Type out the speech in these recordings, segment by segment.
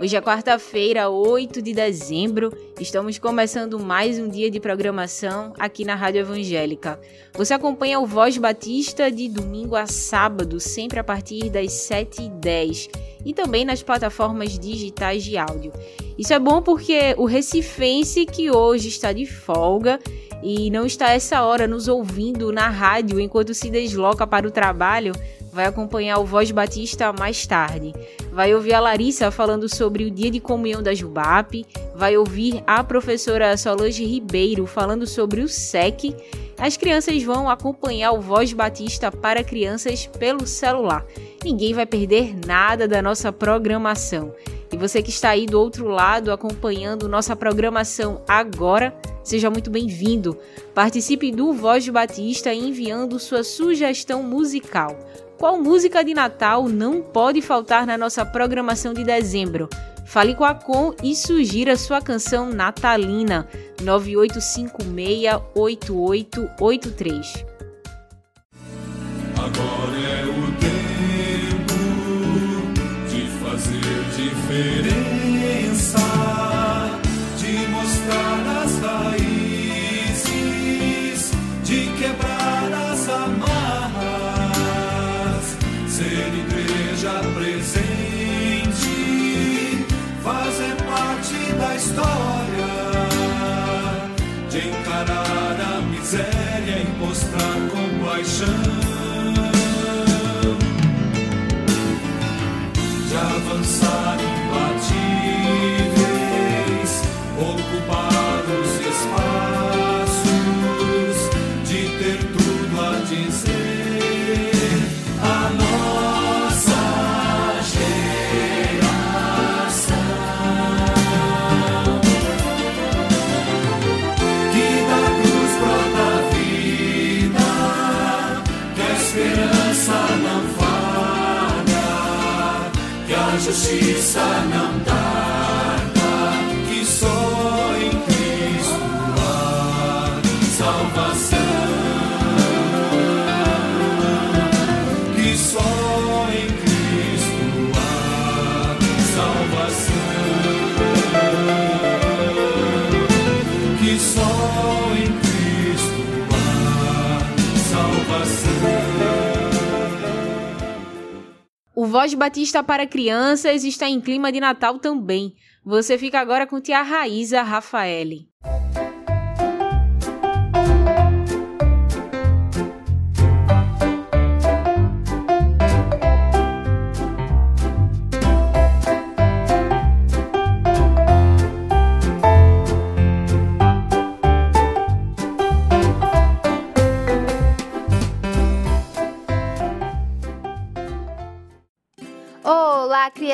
Hoje é quarta-feira, 8 de dezembro. Estamos começando mais um dia de programação aqui na Rádio Evangélica. Você acompanha o Voz Batista de domingo a sábado, sempre a partir das 7h10 e também nas plataformas digitais de áudio. Isso é bom porque o recifense que hoje está de folga e não está essa hora nos ouvindo na rádio enquanto se desloca para o trabalho, vai acompanhar o Voz Batista mais tarde. Vai ouvir a Larissa falando sobre o dia de comunhão da Jubap, vai ouvir a professora Solange Ribeiro falando sobre o SEC. As crianças vão acompanhar o Voz Batista para crianças pelo celular. Ninguém vai perder nada da nossa programação. E você que está aí do outro lado acompanhando nossa programação agora, seja muito bem-vindo. Participe do Voz Batista enviando sua sugestão musical. Qual música de Natal não pode faltar na nossa programação de dezembro? Fale com a Com e sugira sua canção natalina 98568883. Agora é o tempo de fazer diferença, Voz Batista para crianças está em clima de Natal também. Você fica agora com tia Raíza Rafaele.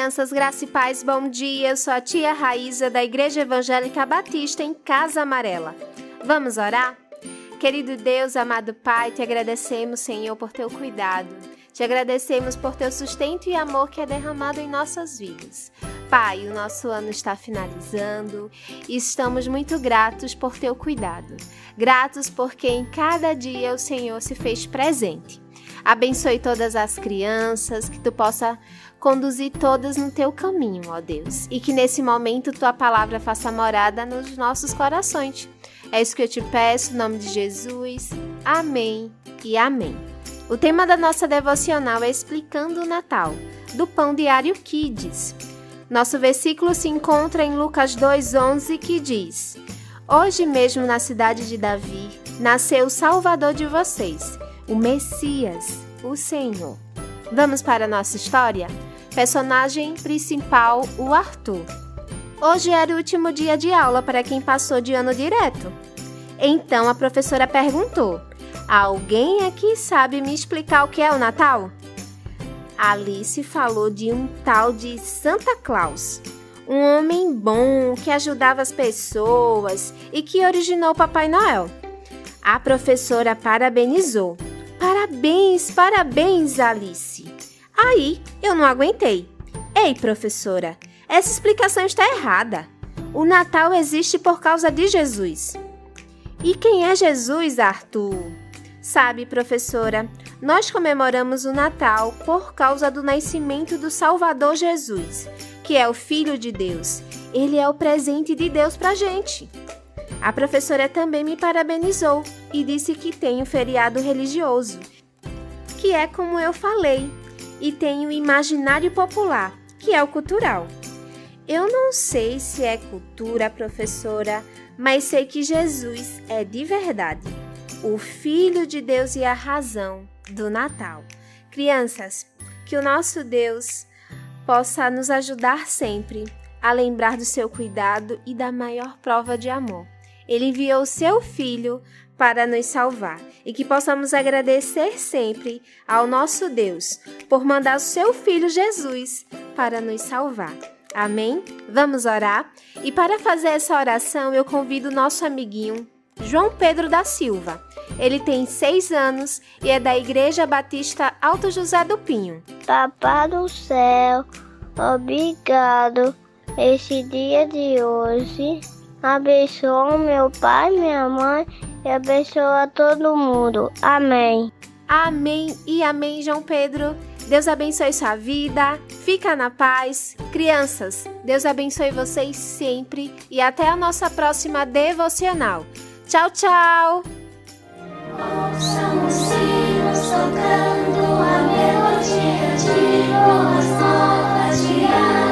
Crianças, graça e paz, bom dia. Eu sou a tia Raíza da Igreja Evangélica Batista em Casa Amarela. Vamos orar? Querido Deus, amado Pai, te agradecemos, Senhor, por teu cuidado. Te agradecemos por teu sustento e amor que é derramado em nossas vidas. Pai, o nosso ano está finalizando e estamos muito gratos por teu cuidado. Gratos porque em cada dia o Senhor se fez presente. Abençoe todas as crianças, que tu possa conduzir todas no teu caminho, ó Deus, e que nesse momento tua palavra faça morada nos nossos corações. É isso que eu te peço, em nome de Jesus. Amém e amém. O tema da nossa devocional é Explicando o Natal, do Pão Diário Kids. Nosso versículo se encontra em Lucas 2,11, que diz: Hoje mesmo na cidade de Davi nasceu o Salvador de vocês, o Messias, o Senhor. Vamos para nossa história? Personagem principal, o Arthur. Hoje era o último dia de aula para quem passou de ano direto. Então a professora perguntou: Alguém aqui sabe me explicar o que é o Natal? Alice falou de um tal de Santa Claus, um homem bom que ajudava as pessoas e que originou Papai Noel. A professora parabenizou. Parabéns, parabéns, Alice. Aí eu não aguentei. Ei, professora, essa explicação está errada. O Natal existe por causa de Jesus. E quem é Jesus, Arthur? Sabe, professora, nós comemoramos o Natal por causa do nascimento do Salvador Jesus, que é o Filho de Deus. Ele é o presente de Deus para gente. A professora também me parabenizou e disse que tem um feriado religioso, que é como eu falei, e tem o imaginário popular, que é o cultural. Eu não sei se é cultura, professora, mas sei que Jesus é de verdade, o Filho de Deus e a razão do Natal. Crianças, que o nosso Deus possa nos ajudar sempre a lembrar do seu cuidado e da maior prova de amor ele enviou seu Filho para nos salvar e que possamos agradecer sempre ao nosso Deus por mandar o seu Filho Jesus para nos salvar. Amém? Vamos orar? E para fazer essa oração, eu convido o nosso amiguinho João Pedro da Silva. Ele tem seis anos e é da Igreja Batista Alto José do Pinho. Papai do céu, obrigado esse dia de hoje Abençoa meu pai, minha mãe e abençoa todo mundo. Amém. Amém e amém, João Pedro. Deus abençoe sua vida. Fica na paz. Crianças, Deus abençoe vocês sempre e até a nossa próxima devocional. Tchau, tchau. Ouçam os sinos tocando a melodia de boas novas de alegria.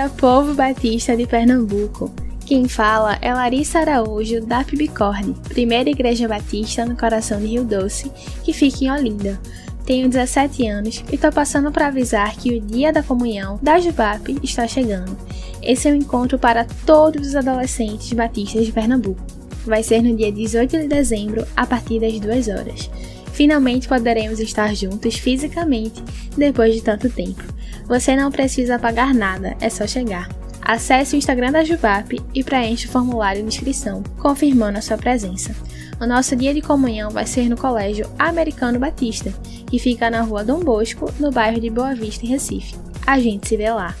Dia, povo batista de Pernambuco. Quem fala é Larissa Araújo, da Pibicorde, primeira igreja batista no coração de Rio Doce, que fica em Olinda. Tenho 17 anos e estou passando para avisar que o dia da comunhão da Jubap está chegando. Esse é um encontro para todos os adolescentes batistas de Pernambuco. Vai ser no dia 18 de dezembro, a partir das 2 horas. Finalmente poderemos estar juntos fisicamente depois de tanto tempo. Você não precisa pagar nada, é só chegar. Acesse o Instagram da Juvap e preencha o formulário de inscrição, confirmando a sua presença. O nosso dia de comunhão vai ser no Colégio Americano Batista, que fica na rua Dom Bosco, no bairro de Boa Vista, em Recife. A gente se vê lá.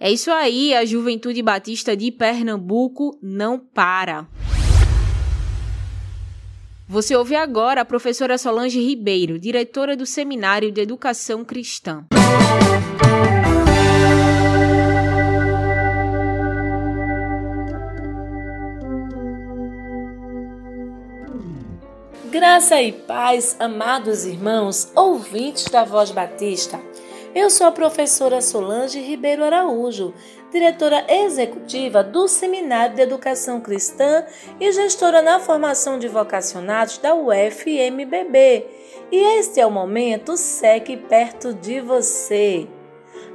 É isso aí, a Juventude Batista de Pernambuco não para. Você ouve agora a professora Solange Ribeiro, diretora do Seminário de Educação Cristã. Graça e paz, amados irmãos, ouvintes da Voz Batista. Eu sou a professora Solange Ribeiro Araújo, diretora executiva do Seminário de Educação Cristã e gestora na formação de vocacionados da UFMBB. E este é o momento SEC perto de você.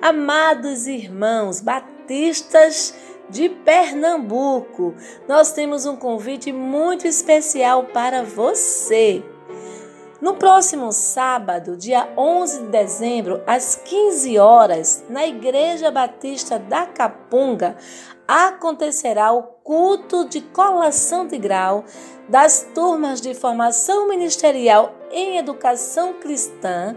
Amados irmãos batistas de Pernambuco, nós temos um convite muito especial para você. No próximo sábado, dia 11 de dezembro, às 15 horas, na Igreja Batista da Capunga, acontecerá o culto de colação de grau das turmas de formação ministerial em educação cristã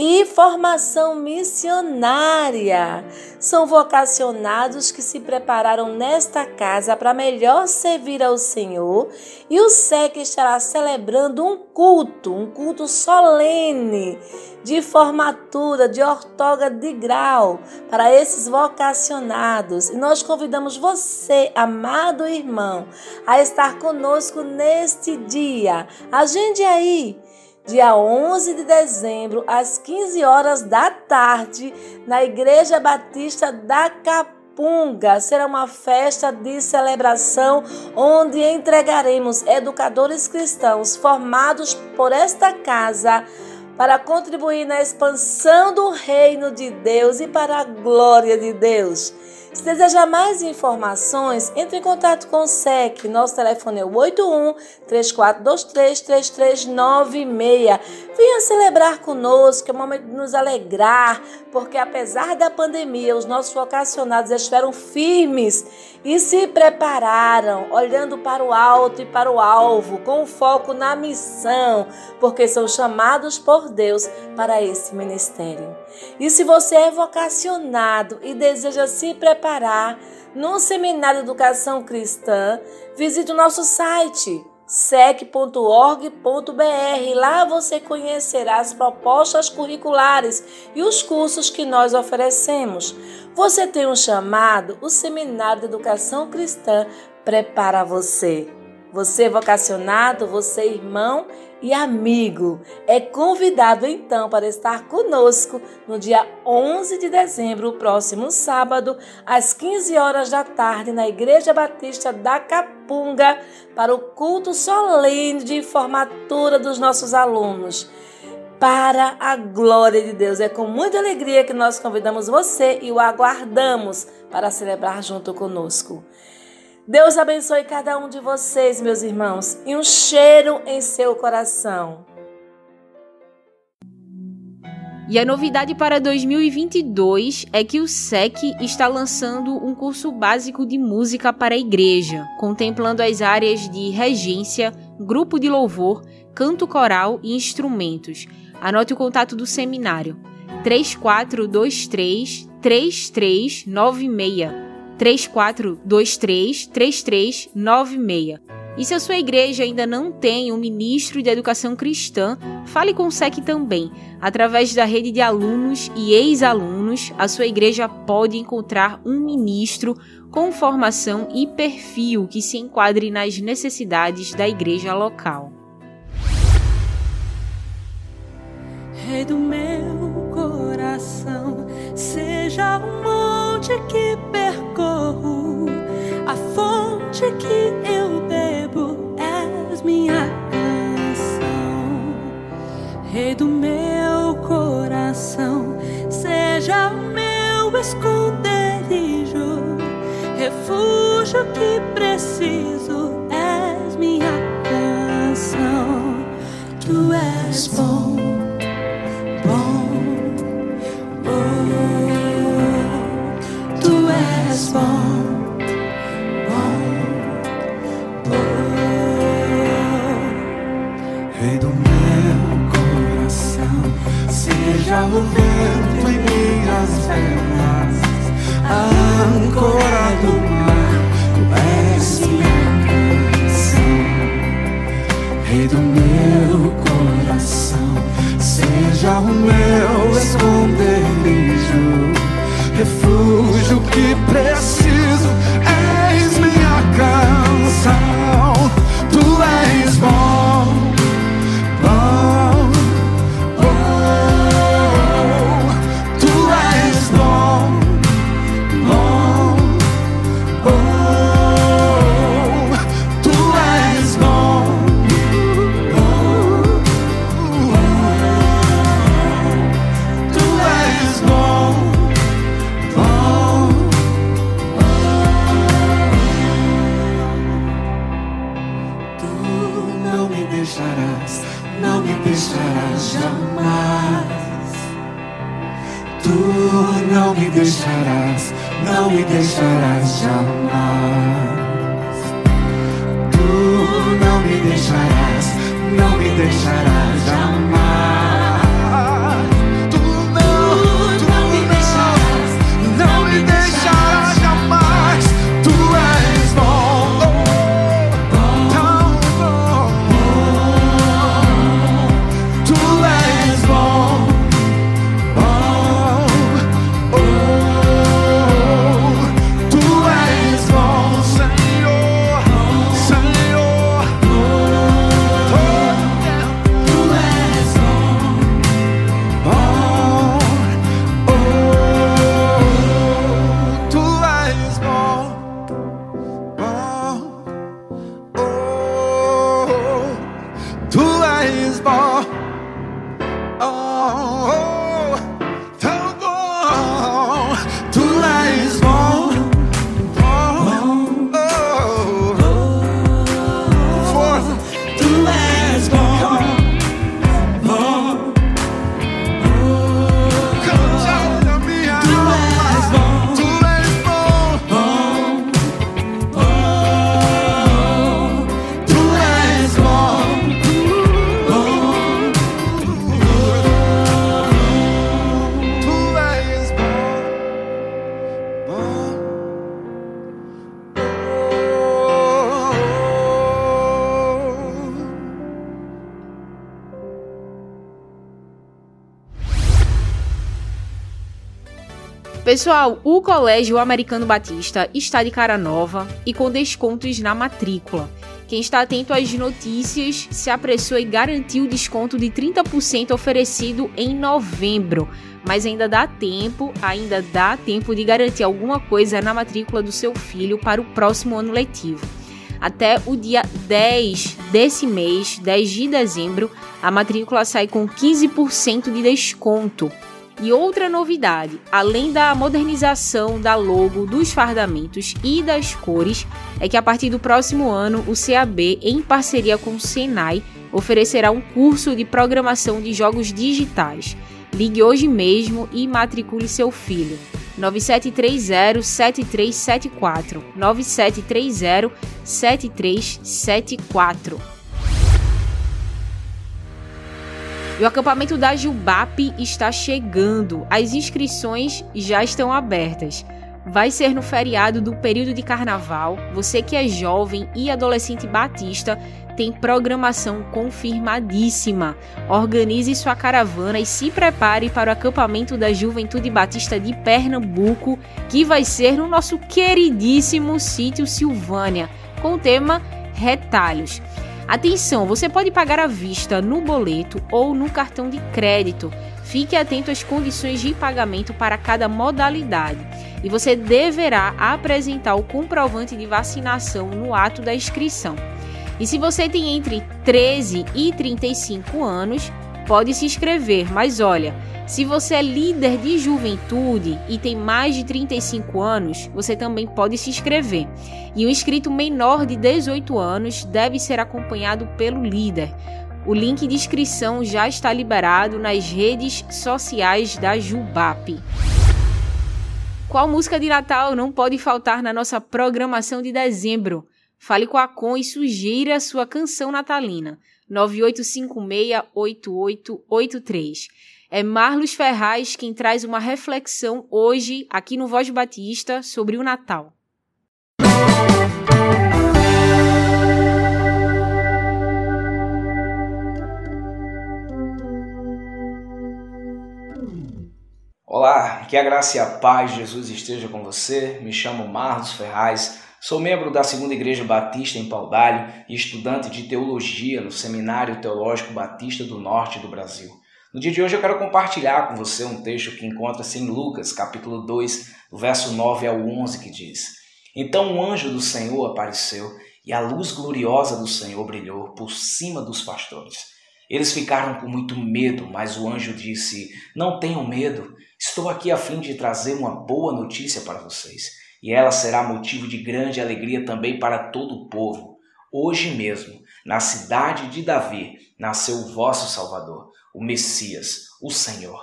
e formação missionária. São vocacionados que se prepararam nesta casa para melhor servir ao Senhor e o SEC estará celebrando um culto, um culto solene de formatura, de ortoga de grau para esses vocacionados. E nós convidamos você, amado irmão, a estar conosco neste dia. Agende aí dia 11 de dezembro, às 15 horas da tarde, na Igreja Batista da Capunga. Será uma festa de celebração onde entregaremos educadores cristãos formados por esta casa para contribuir na expansão do reino de Deus e para a glória de Deus. Se desejar mais informações, entre em contato com o SEC. Nosso telefone é o 81 3423 3396. Venha celebrar conosco, é um momento de nos alegrar, porque apesar da pandemia, os nossos vocacionados estiveram firmes e se prepararam, olhando para o alto e para o alvo, com foco na missão, porque são chamados por Deus para esse ministério. E se você é vocacionado e deseja se preparar no Seminário Educação Cristã, visite o nosso site sec.org.br. Lá você conhecerá as propostas curriculares e os cursos que nós oferecemos. Você tem um chamado, o Seminário de Educação Cristã prepara você. Você vocacionado, você irmão e amigo, é convidado então para estar conosco no dia 11 de dezembro, próximo sábado, às 15 horas da tarde, na Igreja Batista da Capunga, para o culto solene de formatura dos nossos alunos. Para a glória de Deus. É com muita alegria que nós convidamos você e o aguardamos para celebrar junto conosco. Deus abençoe cada um de vocês, meus irmãos, e um cheiro em seu coração. E a novidade para 2022 é que o SEC está lançando um curso básico de música para a igreja, contemplando as áreas de regência, grupo de louvor, canto coral e instrumentos. Anote o contato do seminário: 3423 3396. 3423 3396. E se a sua igreja ainda não tem um ministro de educação cristã, fale com o SEC também. Através da rede de alunos e ex-alunos, a sua igreja pode encontrar um ministro com formação e perfil que se enquadre nas necessidades da igreja local. Rei do meu coração, seja o monte que percorro, a fonte que eu bebo, és minha canção. Rei do meu coração, seja o meu esconderijo, refúgio que preciso, és minha canção. Tu és bom, seja o vento em minhas venas, a Pessoal, o Colégio Americano Batista está de cara nova e com descontos na matrícula. Quem está atento às notícias se apressou e garantiu o desconto de 30% oferecido em novembro. Mas ainda dá tempo, ainda dá tempo de garantir alguma coisa na matrícula do seu filho para o próximo ano letivo. Até o dia 10 desse mês, 10 de dezembro, a matrícula sai com 15% de desconto. E outra novidade, além da modernização da logo, dos fardamentos e das cores, é que a partir do próximo ano o CAB, em parceria com o Senai, oferecerá um curso de programação de jogos digitais. Ligue hoje mesmo e matricule seu filho. 9730-7374. 9730-7374. E o acampamento da Jubap está chegando. As inscrições já estão abertas. Vai ser no feriado do período de carnaval. Você que é jovem e adolescente batista tem programação confirmadíssima. Organize sua caravana e se prepare para o acampamento da Juventude Batista de Pernambuco, que vai ser no nosso queridíssimo sítio Silvânia, com o tema Retalhos. Atenção, você pode pagar à vista no boleto ou no cartão de crédito. Fique atento às condições de pagamento para cada modalidade. E você deverá apresentar o comprovante de vacinação no ato da inscrição. E se você tem entre 13 e 35 anos, pode se inscrever, mas olha, se você é líder de juventude e tem mais de 35 anos, você também pode se inscrever. E o inscrito menor de 18 anos deve ser acompanhado pelo líder. O link de inscrição já está liberado nas redes sociais da Jubap. Qual música de Natal não pode faltar na nossa programação de dezembro? Fale com a Com e sugira a sua canção natalina. 98568883. É Marlos Ferraz quem traz uma reflexão hoje aqui no Voz Batista sobre o Natal. Olá, que a graça e a paz de Jesus esteja com você. Me chamo Marlos Ferraz sou membro da Segunda Igreja Batista em Paudalho e estudante de teologia no Seminário Teológico Batista do Norte do Brasil. No dia de hoje eu quero compartilhar com você um texto que encontra-se em Lucas, capítulo 2, do verso 9 ao 11, que diz: Então um anjo do Senhor apareceu e a luz gloriosa do Senhor brilhou por cima dos pastores. Eles ficaram com muito medo, mas o anjo disse: Não tenham medo, estou aqui a fim de trazer uma boa notícia para vocês, e ela será motivo de grande alegria também para todo o povo. Hoje mesmo, na cidade de Davi, nasceu o vosso Salvador, o Messias, o Senhor.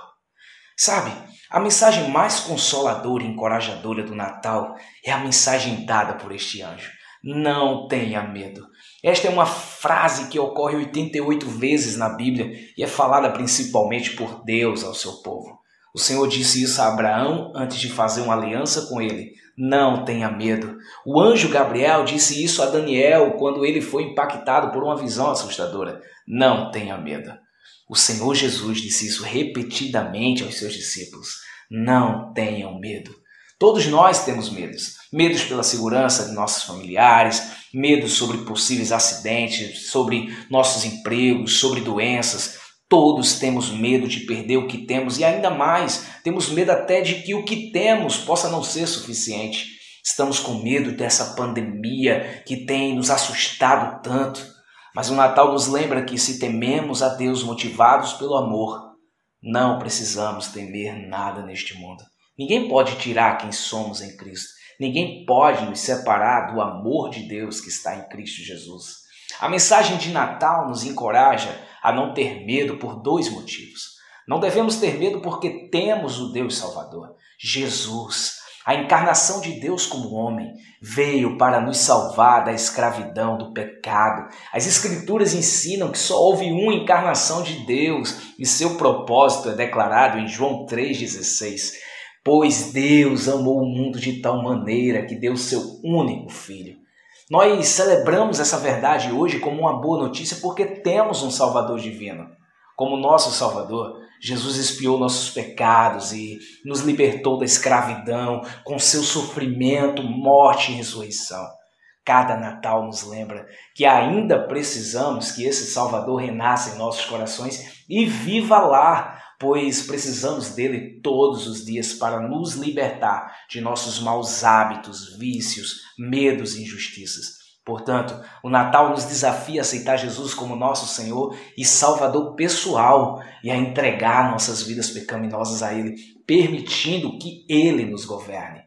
Sabe, a mensagem mais consoladora e encorajadora do Natal é a mensagem dada por este anjo. Não tenha medo. Esta é uma frase que ocorre 88 vezes na Bíblia e é falada principalmente por Deus ao seu povo. O Senhor disse isso a Abraão antes de fazer uma aliança com ele. Não tenha medo. O anjo Gabriel disse isso a Daniel quando ele foi impactado por uma visão assustadora. Não tenha medo. O Senhor Jesus disse isso repetidamente aos seus discípulos. Não tenham medo. Todos nós temos medos. Medos pela segurança de nossos familiares, medos sobre possíveis acidentes, sobre nossos empregos, sobre doenças. Todos temos medo de perder o que temos e ainda mais, temos medo até de que o que temos possa não ser suficiente. Estamos com medo dessa pandemia que tem nos assustado tanto. Mas o Natal nos lembra que se tememos a Deus motivados pelo amor, não precisamos temer nada neste mundo. Ninguém pode tirar quem somos em Cristo. Ninguém pode nos separar do amor de Deus que está em Cristo Jesus. A mensagem de Natal nos encoraja a não ter medo por dois motivos. Não devemos ter medo porque temos o Deus Salvador, Jesus. A encarnação de Deus como homem veio para nos salvar da escravidão, do pecado. As Escrituras ensinam que só houve uma encarnação de Deus e seu propósito é declarado em João 3,16. Pois Deus amou o mundo de tal maneira que deu seu único filho. Nós celebramos essa verdade hoje como uma boa notícia porque temos um Salvador divino. Como nosso Salvador, Jesus expiou nossos pecados e nos libertou da escravidão com seu sofrimento, morte e ressurreição. Cada Natal nos lembra que ainda precisamos que esse Salvador renasça em nossos corações e viva lá pois precisamos dele todos os dias para nos libertar de nossos maus hábitos, vícios, medos e injustiças. Portanto, o Natal nos desafia a aceitar Jesus como nosso Senhor e Salvador pessoal e a entregar nossas vidas pecaminosas a Ele, permitindo que Ele nos governe.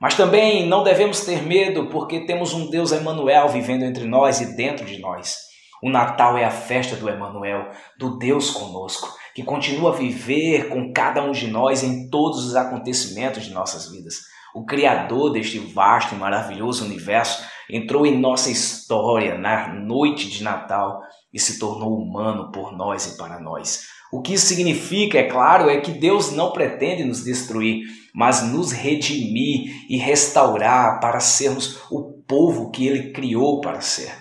Mas também não devemos ter medo porque temos um Deus Emmanuel vivendo entre nós e dentro de nós. O Natal é a festa do Emmanuel, do Deus conosco que continua a viver com cada um de nós em todos os acontecimentos de nossas vidas. O Criador deste vasto e maravilhoso universo entrou em nossa história na noite de Natal e se tornou humano por nós e para nós. O que isso significa, é claro, é que Deus não pretende nos destruir, mas nos redimir e restaurar para sermos o povo que Ele criou para ser.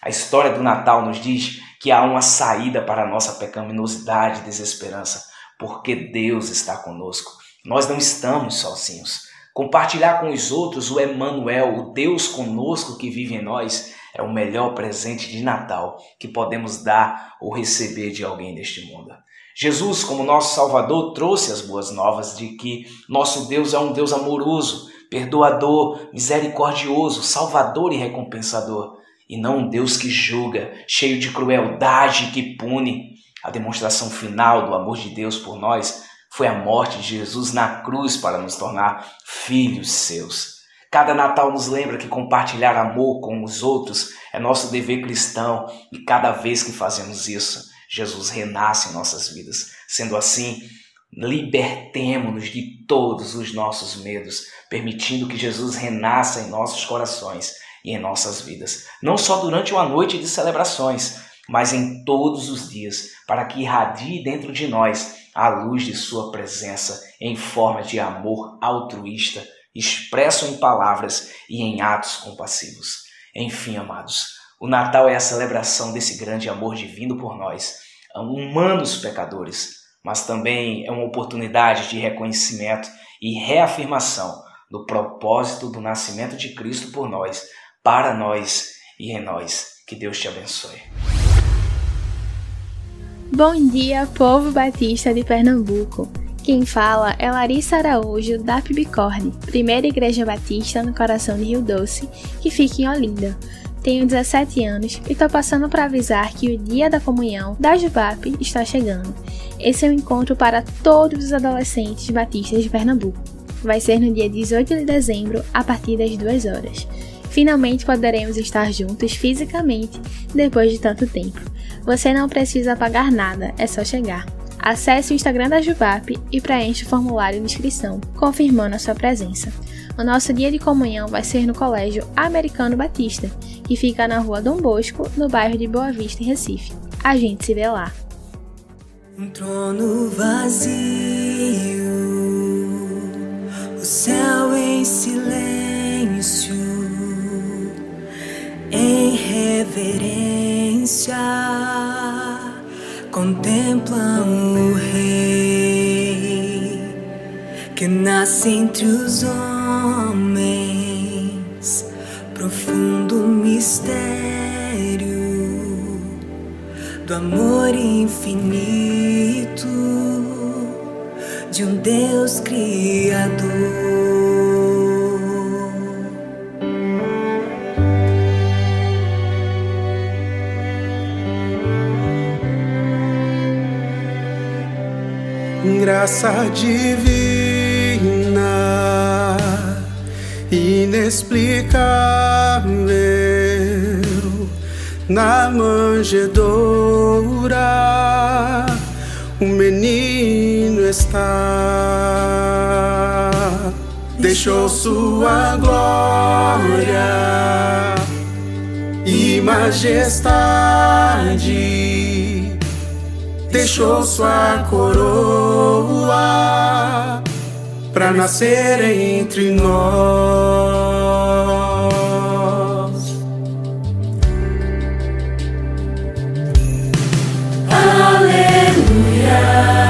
A história do Natal nos diz que há uma saída para a nossa pecaminosidade e desesperança, porque Deus está conosco. Nós não estamos sozinhos. Compartilhar com os outros o Emmanuel, o Deus conosco que vive em nós, é o melhor presente de Natal que podemos dar ou receber de alguém deste mundo. Jesus, como nosso Salvador, trouxe as boas novas de que nosso Deus é um Deus amoroso, perdoador, misericordioso, salvador e recompensador e não um Deus que julga, cheio de crueldade que pune. A demonstração final do amor de Deus por nós foi a morte de Jesus na cruz para nos tornar filhos seus. Cada Natal nos lembra que compartilhar amor com os outros é nosso dever cristão e cada vez que fazemos isso, Jesus renasce em nossas vidas. Sendo assim, libertemo-nos de todos os nossos medos, permitindo que Jesus renasça em nossos corações em nossas vidas, não só durante uma noite de celebrações, mas em todos os dias, para que irradie dentro de nós a luz de Sua presença em forma de amor altruísta, expresso em palavras e em atos compassivos. Enfim, amados, o Natal é a celebração desse grande amor divino por nós, humanos pecadores, mas também é uma oportunidade de reconhecimento e reafirmação do propósito do nascimento de Cristo por nós, para nós e em nós. Que Deus te abençoe. Bom dia, povo batista de Pernambuco. Quem fala é Larissa Araújo, da Pibicorne, primeira igreja batista no coração de Rio Doce, que fica em Olinda. Tenho 17 anos e estou passando para avisar que o Dia da Comunhão da Jubap está chegando. Esse é um encontro para todos os adolescentes batistas de Pernambuco. Vai ser no dia 18 de dezembro, a partir das 2 horas. Finalmente poderemos estar juntos fisicamente depois de tanto tempo. Você não precisa pagar nada, é só chegar. Acesse o Instagram da Jubap e preencha o formulário de inscrição, confirmando a sua presença. O nosso dia de comunhão vai ser no Colégio Americano Batista, que fica na rua Dom Bosco, no bairro de Boa Vista, em Recife. A gente se vê lá. Um trono vazio, contemplam o Rei que nasce entre os homens, profundo mistério do amor infinito de um Deus Criador. Graça divina, inexplicável, na manjedoura, o menino está, deixou sua glória e majestade deixou sua coroa para nascer entre nós. Rei